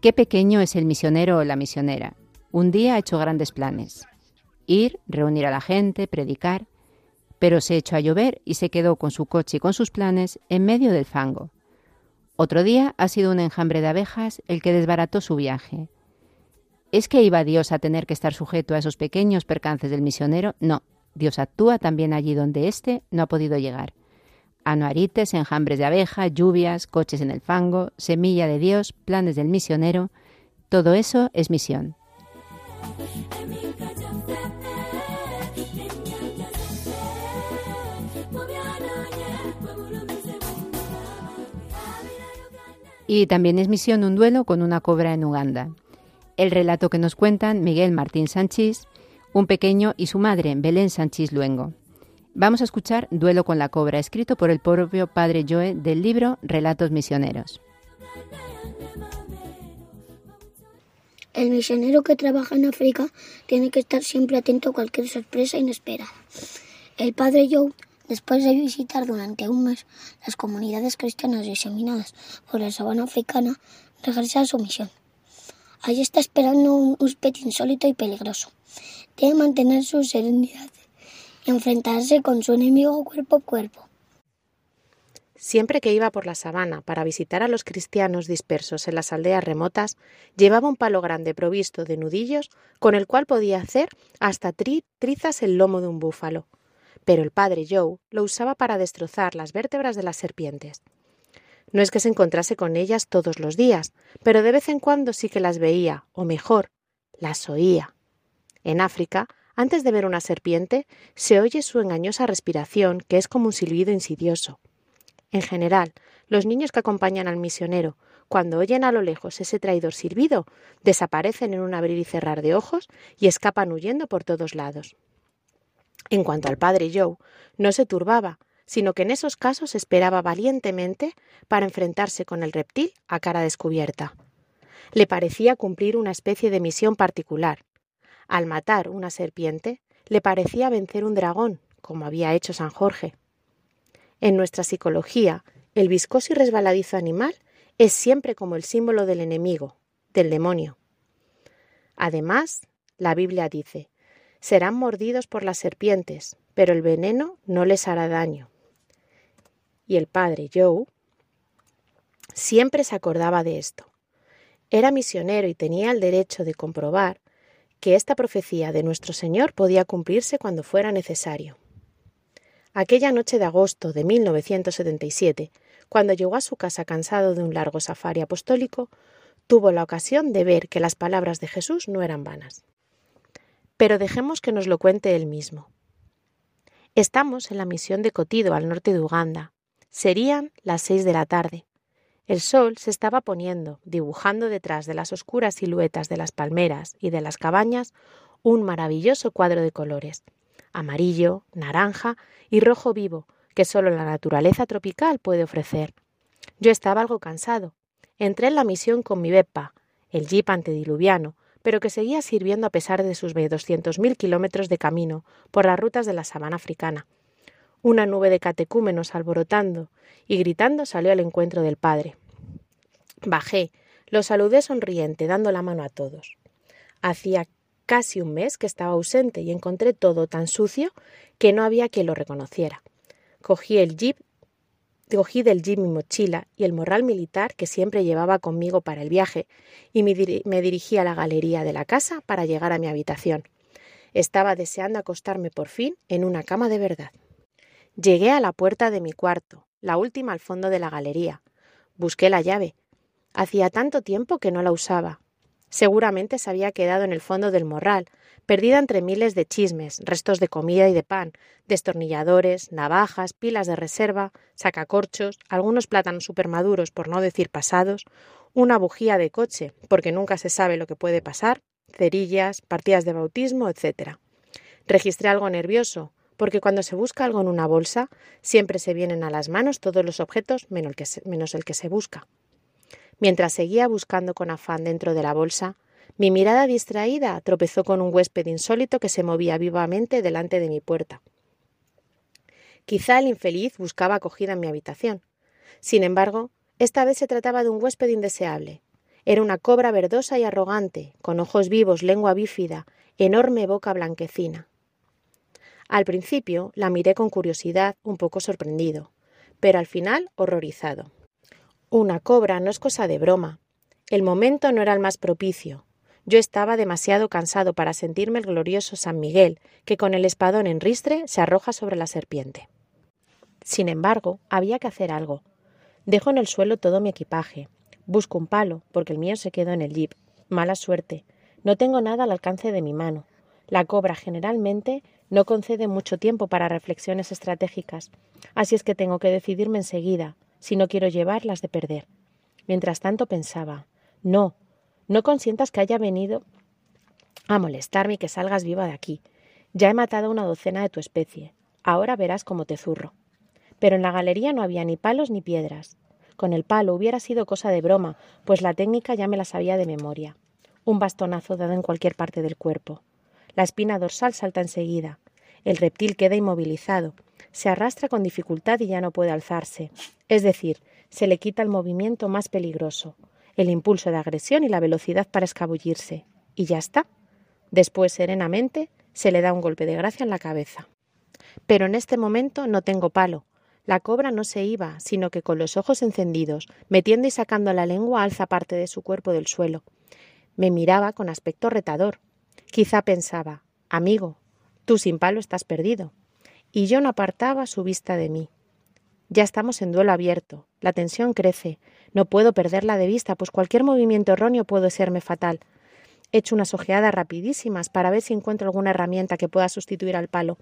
Qué pequeño es el misionero o la misionera. Un día ha hecho grandes planes. Ir, reunir a la gente, predicar, pero se echó a llover y se quedó con su coche y con sus planes en medio del fango. Otro día ha sido un enjambre de abejas el que desbarató su viaje. ¿Es que iba Dios a tener que estar sujeto a esos pequeños percances del misionero? No, Dios actúa también allí donde éste no ha podido llegar anuarites, enjambres de abeja, lluvias, coches en el fango, semilla de Dios, planes del misionero, todo eso es misión. Y también es misión un duelo con una cobra en Uganda. El relato que nos cuentan Miguel Martín Sánchez, un pequeño y su madre, Belén Sánchez Luengo. Vamos a escuchar Duelo con la Cobra, escrito por el propio padre Joe del libro Relatos Misioneros. El misionero que trabaja en África tiene que estar siempre atento a cualquier sorpresa inesperada. El padre Joe, después de visitar durante un mes las comunidades cristianas diseminadas por la sabana africana, regresa a su misión. Allí está esperando un huésped insólito y peligroso. Debe mantener su serenidad enfrentarse con su enemigo cuerpo a cuerpo. Siempre que iba por la sabana para visitar a los cristianos dispersos en las aldeas remotas, llevaba un palo grande provisto de nudillos con el cual podía hacer hasta trizas el lomo de un búfalo. Pero el padre Joe lo usaba para destrozar las vértebras de las serpientes. No es que se encontrase con ellas todos los días, pero de vez en cuando sí que las veía, o mejor, las oía. En África antes de ver una serpiente, se oye su engañosa respiración, que es como un silbido insidioso. En general, los niños que acompañan al misionero, cuando oyen a lo lejos ese traidor silbido, desaparecen en un abrir y cerrar de ojos y escapan huyendo por todos lados. En cuanto al padre Joe, no se turbaba, sino que en esos casos esperaba valientemente para enfrentarse con el reptil a cara descubierta. Le parecía cumplir una especie de misión particular, al matar una serpiente, le parecía vencer un dragón, como había hecho San Jorge. En nuestra psicología, el viscoso y resbaladizo animal es siempre como el símbolo del enemigo, del demonio. Además, la Biblia dice, serán mordidos por las serpientes, pero el veneno no les hará daño. Y el padre Joe siempre se acordaba de esto. Era misionero y tenía el derecho de comprobar que esta profecía de nuestro Señor podía cumplirse cuando fuera necesario. Aquella noche de agosto de 1977, cuando llegó a su casa cansado de un largo safari apostólico, tuvo la ocasión de ver que las palabras de Jesús no eran vanas. Pero dejemos que nos lo cuente él mismo. Estamos en la misión de Cotido, al norte de Uganda. Serían las seis de la tarde. El sol se estaba poniendo, dibujando detrás de las oscuras siluetas de las palmeras y de las cabañas un maravilloso cuadro de colores, amarillo, naranja y rojo vivo, que solo la naturaleza tropical puede ofrecer. Yo estaba algo cansado. Entré en la misión con mi Beppa, el jeep antediluviano, pero que seguía sirviendo a pesar de sus 200.000 kilómetros de camino por las rutas de la sabana africana. Una nube de catecúmenos alborotando y gritando salió al encuentro del padre. Bajé, lo saludé sonriente, dando la mano a todos. Hacía casi un mes que estaba ausente y encontré todo tan sucio que no había quien lo reconociera. Cogí el jeep, cogí del jeep mi mochila y el morral militar que siempre llevaba conmigo para el viaje y me, me dirigí a la galería de la casa para llegar a mi habitación. Estaba deseando acostarme por fin en una cama de verdad. Llegué a la puerta de mi cuarto, la última al fondo de la galería. Busqué la llave. Hacía tanto tiempo que no la usaba. Seguramente se había quedado en el fondo del morral, perdida entre miles de chismes, restos de comida y de pan, destornilladores, navajas, pilas de reserva, sacacorchos, algunos plátanos supermaduros, por no decir pasados, una bujía de coche, porque nunca se sabe lo que puede pasar, cerillas, partidas de bautismo, etc. Registré algo nervioso, porque cuando se busca algo en una bolsa, siempre se vienen a las manos todos los objetos menos el que se busca. Mientras seguía buscando con afán dentro de la bolsa, mi mirada distraída tropezó con un huésped insólito que se movía vivamente delante de mi puerta. Quizá el infeliz buscaba acogida en mi habitación. Sin embargo, esta vez se trataba de un huésped indeseable. Era una cobra verdosa y arrogante, con ojos vivos, lengua bífida, enorme boca blanquecina. Al principio la miré con curiosidad, un poco sorprendido, pero al final horrorizado. Una cobra no es cosa de broma. El momento no era el más propicio. Yo estaba demasiado cansado para sentirme el glorioso San Miguel, que con el espadón en ristre se arroja sobre la serpiente. Sin embargo, había que hacer algo. Dejo en el suelo todo mi equipaje. Busco un palo, porque el mío se quedó en el jeep. Mala suerte. No tengo nada al alcance de mi mano. La cobra generalmente no concede mucho tiempo para reflexiones estratégicas, así es que tengo que decidirme enseguida, si no quiero llevarlas de perder. Mientras tanto pensaba, no, no consientas que haya venido a molestarme y que salgas viva de aquí. Ya he matado una docena de tu especie. Ahora verás cómo te zurro. Pero en la galería no había ni palos ni piedras. Con el palo hubiera sido cosa de broma, pues la técnica ya me la sabía de memoria. Un bastonazo dado en cualquier parte del cuerpo. La espina dorsal salta enseguida. El reptil queda inmovilizado. Se arrastra con dificultad y ya no puede alzarse. Es decir, se le quita el movimiento más peligroso, el impulso de agresión y la velocidad para escabullirse. Y ya está. Después, serenamente, se le da un golpe de gracia en la cabeza. Pero en este momento no tengo palo. La cobra no se iba, sino que con los ojos encendidos, metiendo y sacando la lengua, alza parte de su cuerpo del suelo. Me miraba con aspecto retador, Quizá pensaba, amigo, tú sin palo estás perdido. Y yo no apartaba su vista de mí. Ya estamos en duelo abierto, la tensión crece, no puedo perderla de vista, pues cualquier movimiento erróneo puede serme fatal. Echo unas ojeadas rapidísimas para ver si encuentro alguna herramienta que pueda sustituir al palo.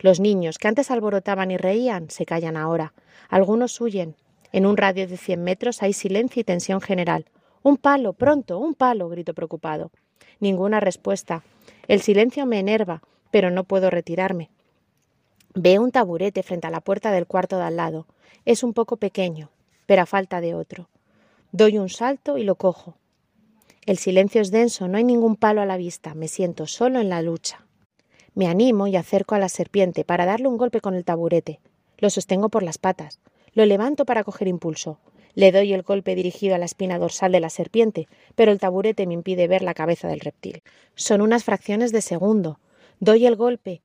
Los niños, que antes alborotaban y reían, se callan ahora. Algunos huyen. En un radio de cien metros hay silencio y tensión general. Un palo, pronto, un palo, grito preocupado. Ninguna respuesta. El silencio me enerva, pero no puedo retirarme. Veo un taburete frente a la puerta del cuarto de al lado. Es un poco pequeño, pero a falta de otro. Doy un salto y lo cojo. El silencio es denso, no hay ningún palo a la vista, me siento solo en la lucha. Me animo y acerco a la serpiente para darle un golpe con el taburete. Lo sostengo por las patas. Lo levanto para coger impulso. Le doy el golpe dirigido a la espina dorsal de la serpiente, pero el taburete me impide ver la cabeza del reptil. Son unas fracciones de segundo. Doy el golpe,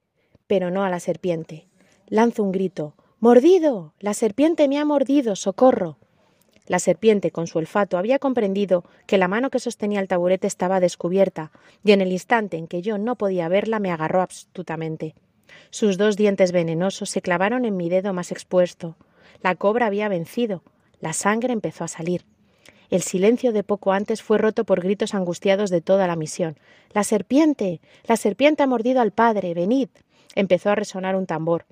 pero no a la serpiente. Lanzo un grito. ¡Mordido! La serpiente me ha mordido. ¡Socorro! La serpiente, con su olfato, había comprendido que la mano que sostenía el taburete estaba descubierta, y en el instante en que yo no podía verla me agarró astutamente. Sus dos dientes venenosos se clavaron en mi dedo más expuesto. La cobra había vencido. La sangre empezó a salir. El silencio de poco antes fue roto por gritos angustiados de toda la misión. La serpiente. La serpiente ha mordido al padre. Venid. Empezó a resonar un tambor.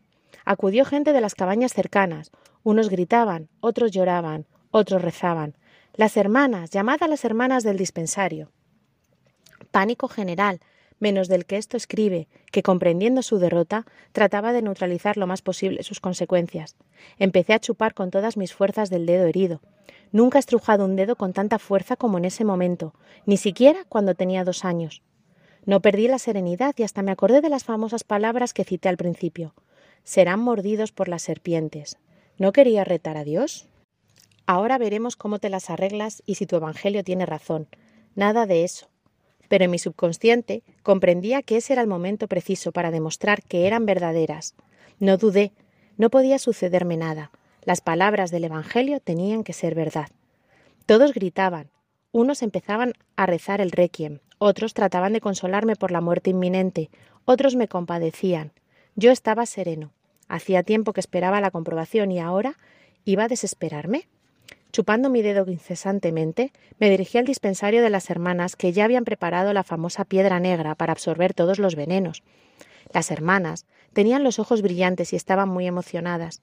Acudió gente de las cabañas cercanas. Unos gritaban, otros lloraban, otros rezaban. Las hermanas, llamad a las hermanas del dispensario. Pánico general, menos del que esto escribe, que comprendiendo su derrota, trataba de neutralizar lo más posible sus consecuencias. Empecé a chupar con todas mis fuerzas del dedo herido. Nunca he estrujado un dedo con tanta fuerza como en ese momento, ni siquiera cuando tenía dos años. No perdí la serenidad y hasta me acordé de las famosas palabras que cité al principio. Serán mordidos por las serpientes. ¿No quería retar a Dios? Ahora veremos cómo te las arreglas y si tu Evangelio tiene razón. Nada de eso. Pero en mi subconsciente comprendía que ese era el momento preciso para demostrar que eran verdaderas. No dudé, no podía sucederme nada. Las palabras del Evangelio tenían que ser verdad. Todos gritaban. Unos empezaban a rezar el requiem, otros trataban de consolarme por la muerte inminente, otros me compadecían. Yo estaba sereno. Hacía tiempo que esperaba la comprobación y ahora iba a desesperarme. Chupando mi dedo incesantemente, me dirigí al dispensario de las hermanas que ya habían preparado la famosa piedra negra para absorber todos los venenos. Las hermanas tenían los ojos brillantes y estaban muy emocionadas.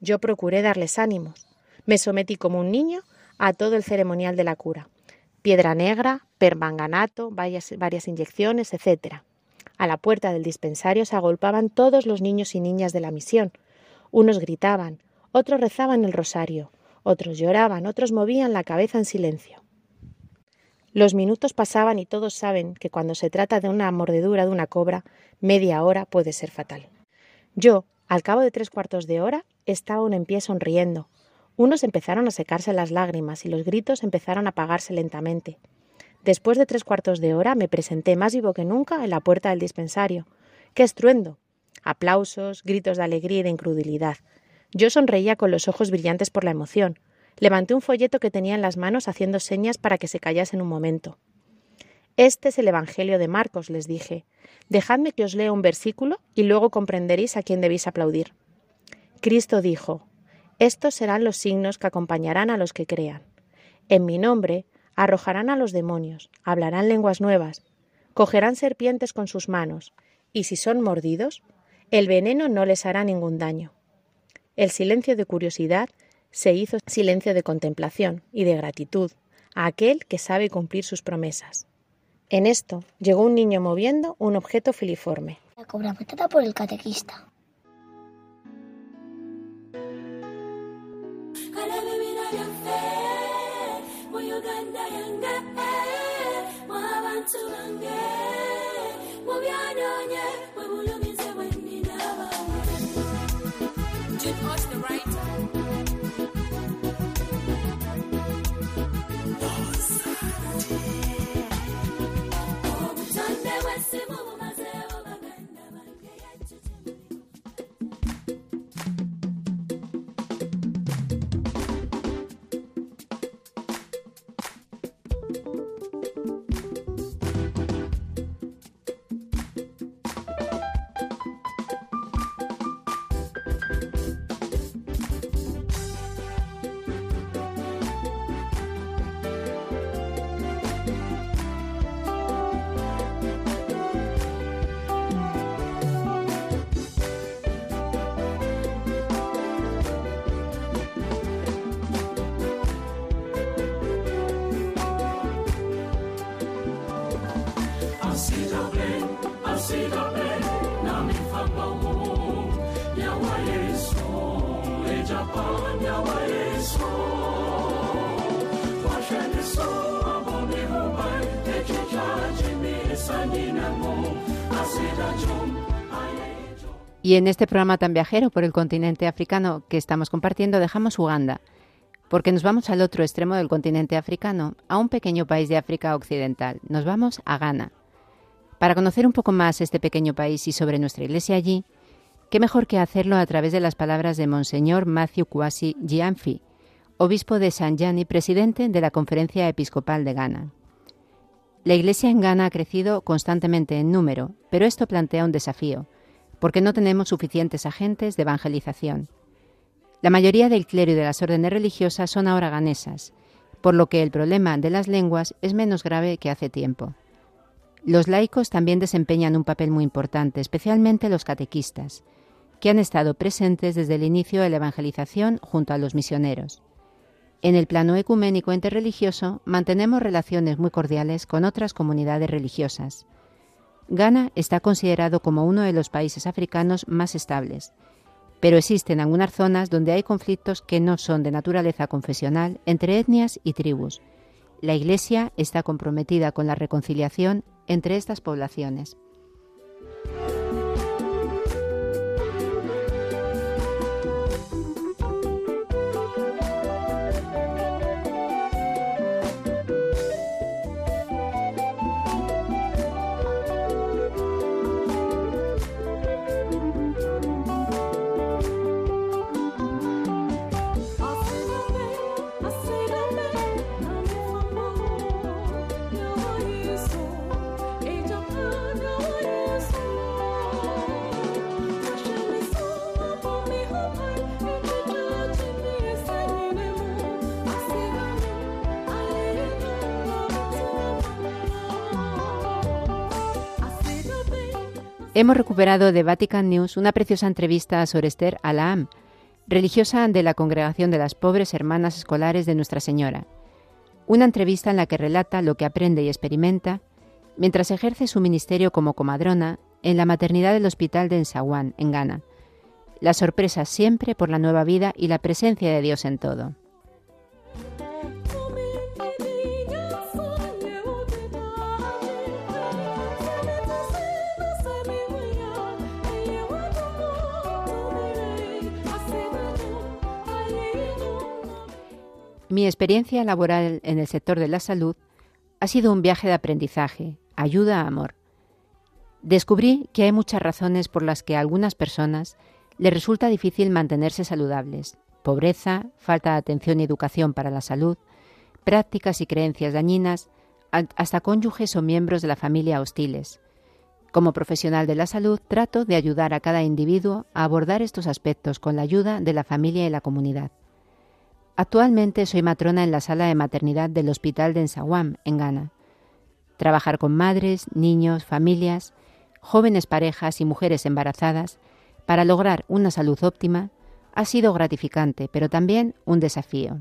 Yo procuré darles ánimos. Me sometí como un niño a todo el ceremonial de la cura. Piedra negra, permanganato, varias, inyecciones, etc. A la puerta del dispensario se agolpaban todos los niños y niñas de la misión. Unos gritaban, otros rezaban el rosario, otros lloraban, otros movían la cabeza en silencio. Los minutos pasaban y todos saben que cuando se trata de una mordedura de una cobra, media hora puede ser fatal. Yo, al cabo de tres cuartos de hora, estaba aún en pie sonriendo. Unos empezaron a secarse las lágrimas y los gritos empezaron a apagarse lentamente. Después de tres cuartos de hora me presenté más vivo que nunca en la puerta del dispensario. ¡Qué estruendo! Aplausos, gritos de alegría y de incredulidad. Yo sonreía con los ojos brillantes por la emoción. Levanté un folleto que tenía en las manos haciendo señas para que se callasen un momento. Este es el Evangelio de Marcos, les dije. Dejadme que os lea un versículo y luego comprenderéis a quién debéis aplaudir. Cristo dijo, Estos serán los signos que acompañarán a los que crean. En mi nombre arrojarán a los demonios, hablarán lenguas nuevas, cogerán serpientes con sus manos, y si son mordidos, el veneno no les hará ningún daño. El silencio de curiosidad se hizo silencio de contemplación y de gratitud a aquel que sabe cumplir sus promesas. En esto llegó un niño moviendo un objeto filiforme. La cobra por el catequista. Bye. Y en este programa tan viajero por el continente africano que estamos compartiendo dejamos Uganda, porque nos vamos al otro extremo del continente africano, a un pequeño país de África Occidental. Nos vamos a Ghana. Para conocer un poco más este pequeño país y sobre nuestra iglesia allí, qué mejor que hacerlo a través de las palabras de Monseñor Matthew Kwasi Gianfi, obispo de San y presidente de la Conferencia Episcopal de Ghana. La iglesia en Ghana ha crecido constantemente en número, pero esto plantea un desafío, porque no tenemos suficientes agentes de evangelización. La mayoría del clero y de las órdenes religiosas son ahora ganesas, por lo que el problema de las lenguas es menos grave que hace tiempo. Los laicos también desempeñan un papel muy importante, especialmente los catequistas, que han estado presentes desde el inicio de la evangelización junto a los misioneros. En el plano ecuménico interreligioso mantenemos relaciones muy cordiales con otras comunidades religiosas. Ghana está considerado como uno de los países africanos más estables pero existen algunas zonas donde hay conflictos que no son de naturaleza confesional entre etnias y tribus. La Iglesia está comprometida con la reconciliación entre estas poblaciones. Hemos recuperado de Vatican News una preciosa entrevista a Sor Esther Alaam, religiosa de la Congregación de las Pobres Hermanas Escolares de Nuestra Señora. Una entrevista en la que relata lo que aprende y experimenta mientras ejerce su ministerio como comadrona en la maternidad del Hospital de Ensawan, en Ghana. La sorpresa siempre por la nueva vida y la presencia de Dios en todo. Mi experiencia laboral en el sector de la salud ha sido un viaje de aprendizaje, ayuda, amor. Descubrí que hay muchas razones por las que a algunas personas les resulta difícil mantenerse saludables. Pobreza, falta de atención y educación para la salud, prácticas y creencias dañinas, hasta cónyuges o miembros de la familia hostiles. Como profesional de la salud, trato de ayudar a cada individuo a abordar estos aspectos con la ayuda de la familia y la comunidad. Actualmente soy matrona en la sala de maternidad del Hospital de Ensawam, en Ghana. Trabajar con madres, niños, familias, jóvenes parejas y mujeres embarazadas para lograr una salud óptima ha sido gratificante, pero también un desafío.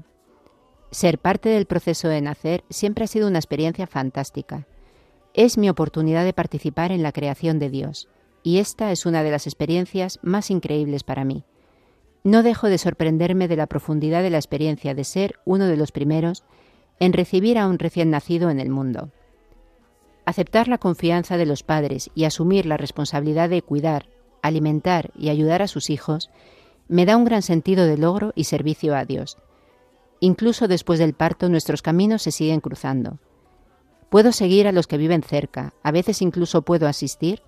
Ser parte del proceso de nacer siempre ha sido una experiencia fantástica. Es mi oportunidad de participar en la creación de Dios, y esta es una de las experiencias más increíbles para mí. No dejo de sorprenderme de la profundidad de la experiencia de ser uno de los primeros en recibir a un recién nacido en el mundo. Aceptar la confianza de los padres y asumir la responsabilidad de cuidar, alimentar y ayudar a sus hijos me da un gran sentido de logro y servicio a Dios. Incluso después del parto nuestros caminos se siguen cruzando. Puedo seguir a los que viven cerca, a veces incluso puedo asistir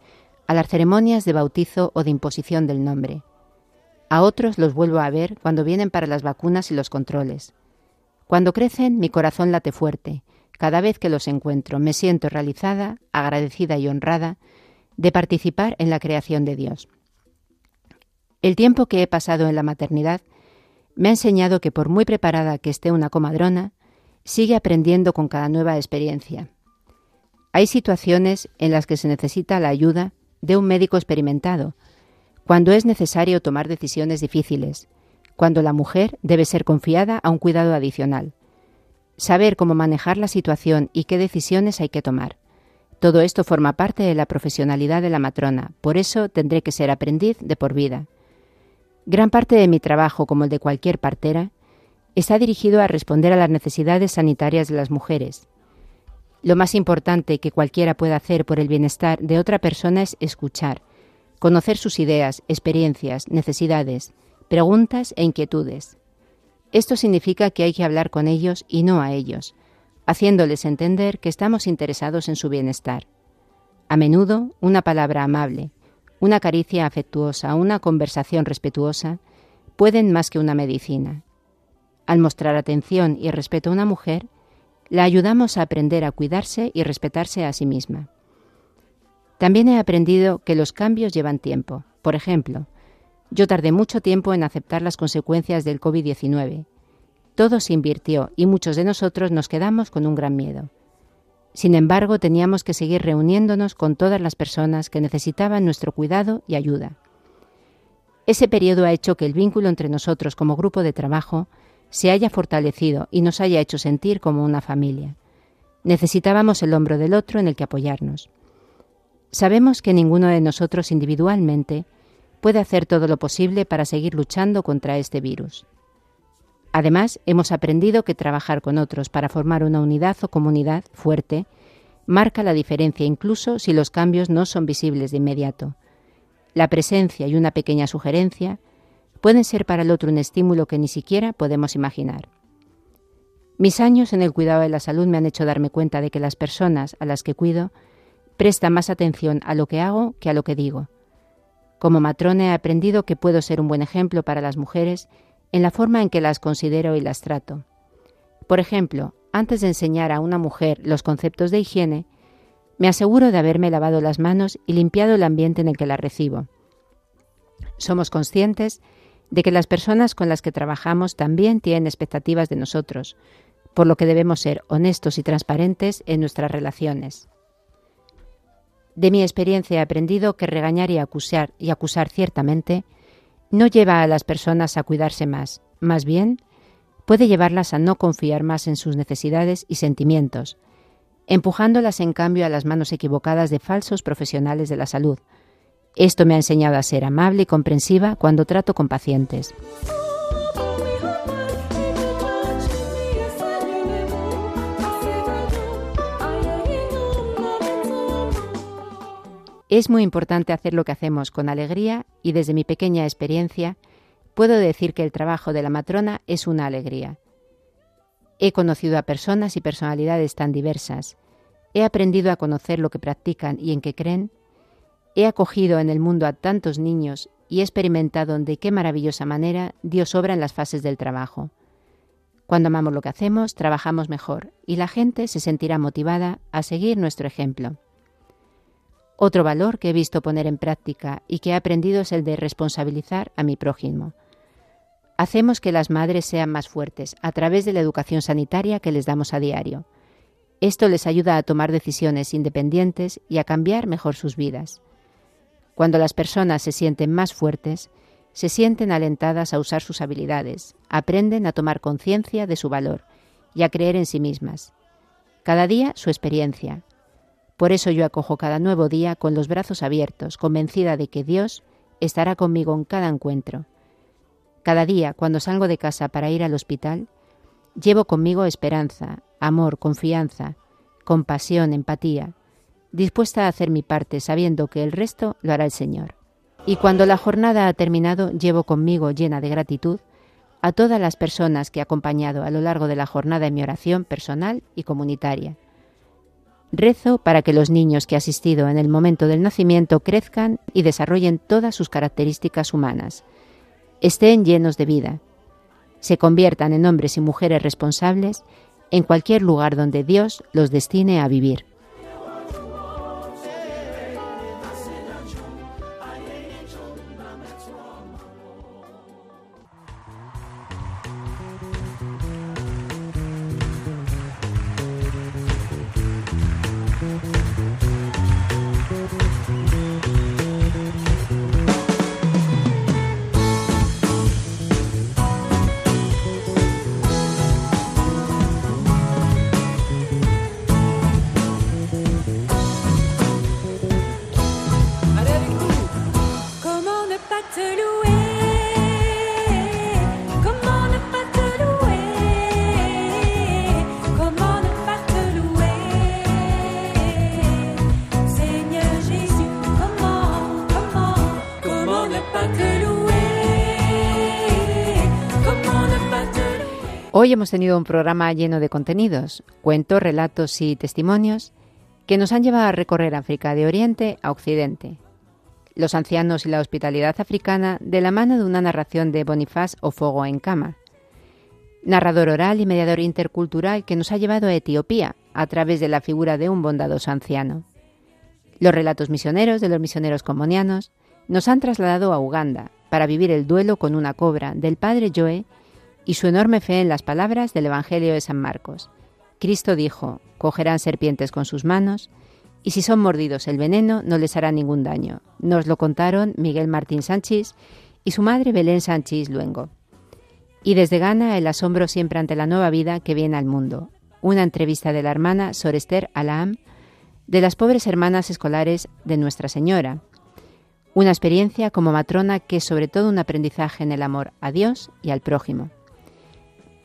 a las ceremonias de bautizo o de imposición del nombre. A otros los vuelvo a ver cuando vienen para las vacunas y los controles. Cuando crecen, mi corazón late fuerte. Cada vez que los encuentro, me siento realizada, agradecida y honrada de participar en la creación de Dios. El tiempo que he pasado en la maternidad me ha enseñado que por muy preparada que esté una comadrona, sigue aprendiendo con cada nueva experiencia. Hay situaciones en las que se necesita la ayuda de un médico experimentado, cuando es necesario tomar decisiones difíciles, cuando la mujer debe ser confiada a un cuidado adicional, saber cómo manejar la situación y qué decisiones hay que tomar. Todo esto forma parte de la profesionalidad de la matrona, por eso tendré que ser aprendiz de por vida. Gran parte de mi trabajo, como el de cualquier partera, está dirigido a responder a las necesidades sanitarias de las mujeres. Lo más importante que cualquiera pueda hacer por el bienestar de otra persona es escuchar, conocer sus ideas, experiencias, necesidades, preguntas e inquietudes. Esto significa que hay que hablar con ellos y no a ellos, haciéndoles entender que estamos interesados en su bienestar. A menudo una palabra amable, una caricia afectuosa, una conversación respetuosa pueden más que una medicina. Al mostrar atención y respeto a una mujer, la ayudamos a aprender a cuidarse y respetarse a sí misma. También he aprendido que los cambios llevan tiempo. Por ejemplo, yo tardé mucho tiempo en aceptar las consecuencias del COVID-19. Todo se invirtió y muchos de nosotros nos quedamos con un gran miedo. Sin embargo, teníamos que seguir reuniéndonos con todas las personas que necesitaban nuestro cuidado y ayuda. Ese periodo ha hecho que el vínculo entre nosotros como grupo de trabajo se haya fortalecido y nos haya hecho sentir como una familia. Necesitábamos el hombro del otro en el que apoyarnos. Sabemos que ninguno de nosotros individualmente puede hacer todo lo posible para seguir luchando contra este virus. Además, hemos aprendido que trabajar con otros para formar una unidad o comunidad fuerte marca la diferencia incluso si los cambios no son visibles de inmediato. La presencia y una pequeña sugerencia pueden ser para el otro un estímulo que ni siquiera podemos imaginar. Mis años en el cuidado de la salud me han hecho darme cuenta de que las personas a las que cuido prestan más atención a lo que hago que a lo que digo. Como matrona he aprendido que puedo ser un buen ejemplo para las mujeres en la forma en que las considero y las trato. Por ejemplo, antes de enseñar a una mujer los conceptos de higiene, me aseguro de haberme lavado las manos y limpiado el ambiente en el que la recibo. Somos conscientes de que las personas con las que trabajamos también tienen expectativas de nosotros, por lo que debemos ser honestos y transparentes en nuestras relaciones. De mi experiencia he aprendido que regañar y acusar y acusar ciertamente no lleva a las personas a cuidarse más, más bien puede llevarlas a no confiar más en sus necesidades y sentimientos, empujándolas en cambio a las manos equivocadas de falsos profesionales de la salud, esto me ha enseñado a ser amable y comprensiva cuando trato con pacientes. Es muy importante hacer lo que hacemos con alegría y desde mi pequeña experiencia puedo decir que el trabajo de la matrona es una alegría. He conocido a personas y personalidades tan diversas, he aprendido a conocer lo que practican y en qué creen, He acogido en el mundo a tantos niños y he experimentado de qué maravillosa manera Dios obra en las fases del trabajo. Cuando amamos lo que hacemos, trabajamos mejor y la gente se sentirá motivada a seguir nuestro ejemplo. Otro valor que he visto poner en práctica y que he aprendido es el de responsabilizar a mi prójimo. Hacemos que las madres sean más fuertes a través de la educación sanitaria que les damos a diario. Esto les ayuda a tomar decisiones independientes y a cambiar mejor sus vidas. Cuando las personas se sienten más fuertes, se sienten alentadas a usar sus habilidades, aprenden a tomar conciencia de su valor y a creer en sí mismas. Cada día su experiencia. Por eso yo acojo cada nuevo día con los brazos abiertos, convencida de que Dios estará conmigo en cada encuentro. Cada día, cuando salgo de casa para ir al hospital, llevo conmigo esperanza, amor, confianza, compasión, empatía, dispuesta a hacer mi parte sabiendo que el resto lo hará el Señor. Y cuando la jornada ha terminado, llevo conmigo llena de gratitud a todas las personas que he acompañado a lo largo de la jornada en mi oración personal y comunitaria. Rezo para que los niños que he asistido en el momento del nacimiento crezcan y desarrollen todas sus características humanas, estén llenos de vida, se conviertan en hombres y mujeres responsables en cualquier lugar donde Dios los destine a vivir. Hoy hemos tenido un programa lleno de contenidos, cuentos, relatos y testimonios que nos han llevado a recorrer África de Oriente a Occidente. Los ancianos y la hospitalidad africana de la mano de una narración de Bonifaz Ofogo en Cama, narrador oral y mediador intercultural que nos ha llevado a Etiopía a través de la figura de un bondadoso anciano. Los relatos misioneros de los misioneros combonianos nos han trasladado a Uganda para vivir el duelo con una cobra del padre Joe y su enorme fe en las palabras del Evangelio de San Marcos. Cristo dijo, cogerán serpientes con sus manos, y si son mordidos el veneno no les hará ningún daño. Nos lo contaron Miguel Martín Sánchez y su madre Belén Sánchez Luengo. Y desde Ghana el asombro siempre ante la nueva vida que viene al mundo. Una entrevista de la hermana Sorester Alaam de las pobres hermanas escolares de Nuestra Señora. Una experiencia como matrona que es sobre todo un aprendizaje en el amor a Dios y al prójimo.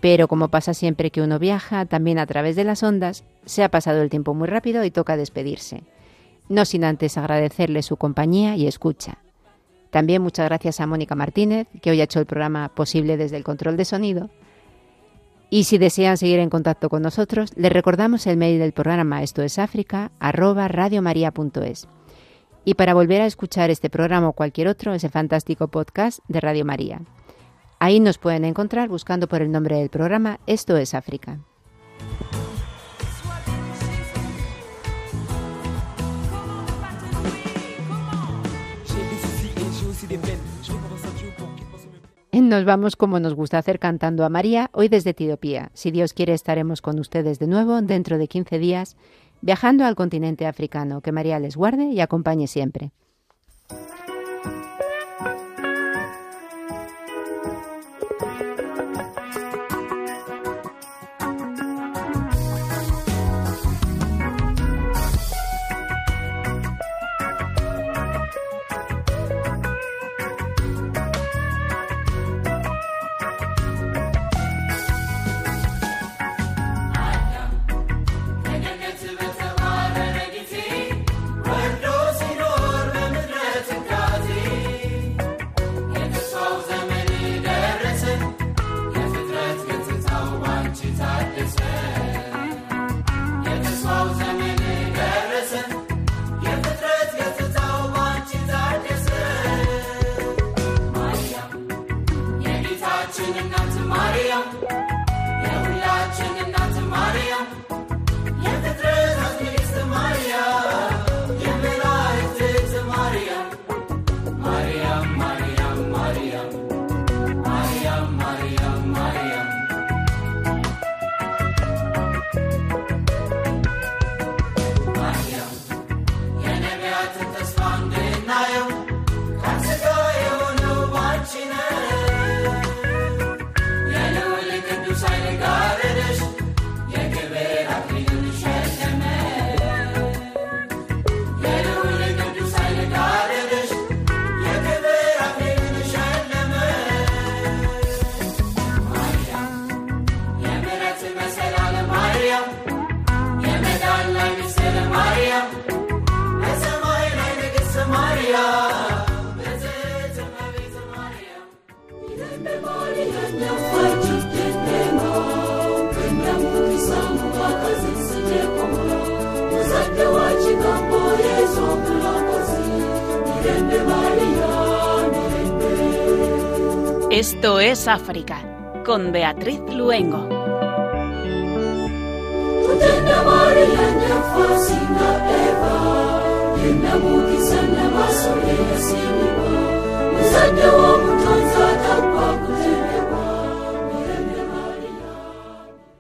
Pero como pasa siempre que uno viaja, también a través de las ondas, se ha pasado el tiempo muy rápido y toca despedirse. No sin antes agradecerle su compañía y escucha. También muchas gracias a Mónica Martínez, que hoy ha hecho el programa posible desde el control de sonido. Y si desean seguir en contacto con nosotros, les recordamos el mail del programa Esto es África, radiomaria.es. Y para volver a escuchar este programa o cualquier otro, ese fantástico podcast de Radio María. Ahí nos pueden encontrar buscando por el nombre del programa Esto es África. Nos vamos como nos gusta hacer cantando a María, hoy desde Etiopía. Si Dios quiere estaremos con ustedes de nuevo dentro de 15 días, viajando al continente africano. Que María les guarde y acompañe siempre. Es África, con Beatriz Luengo.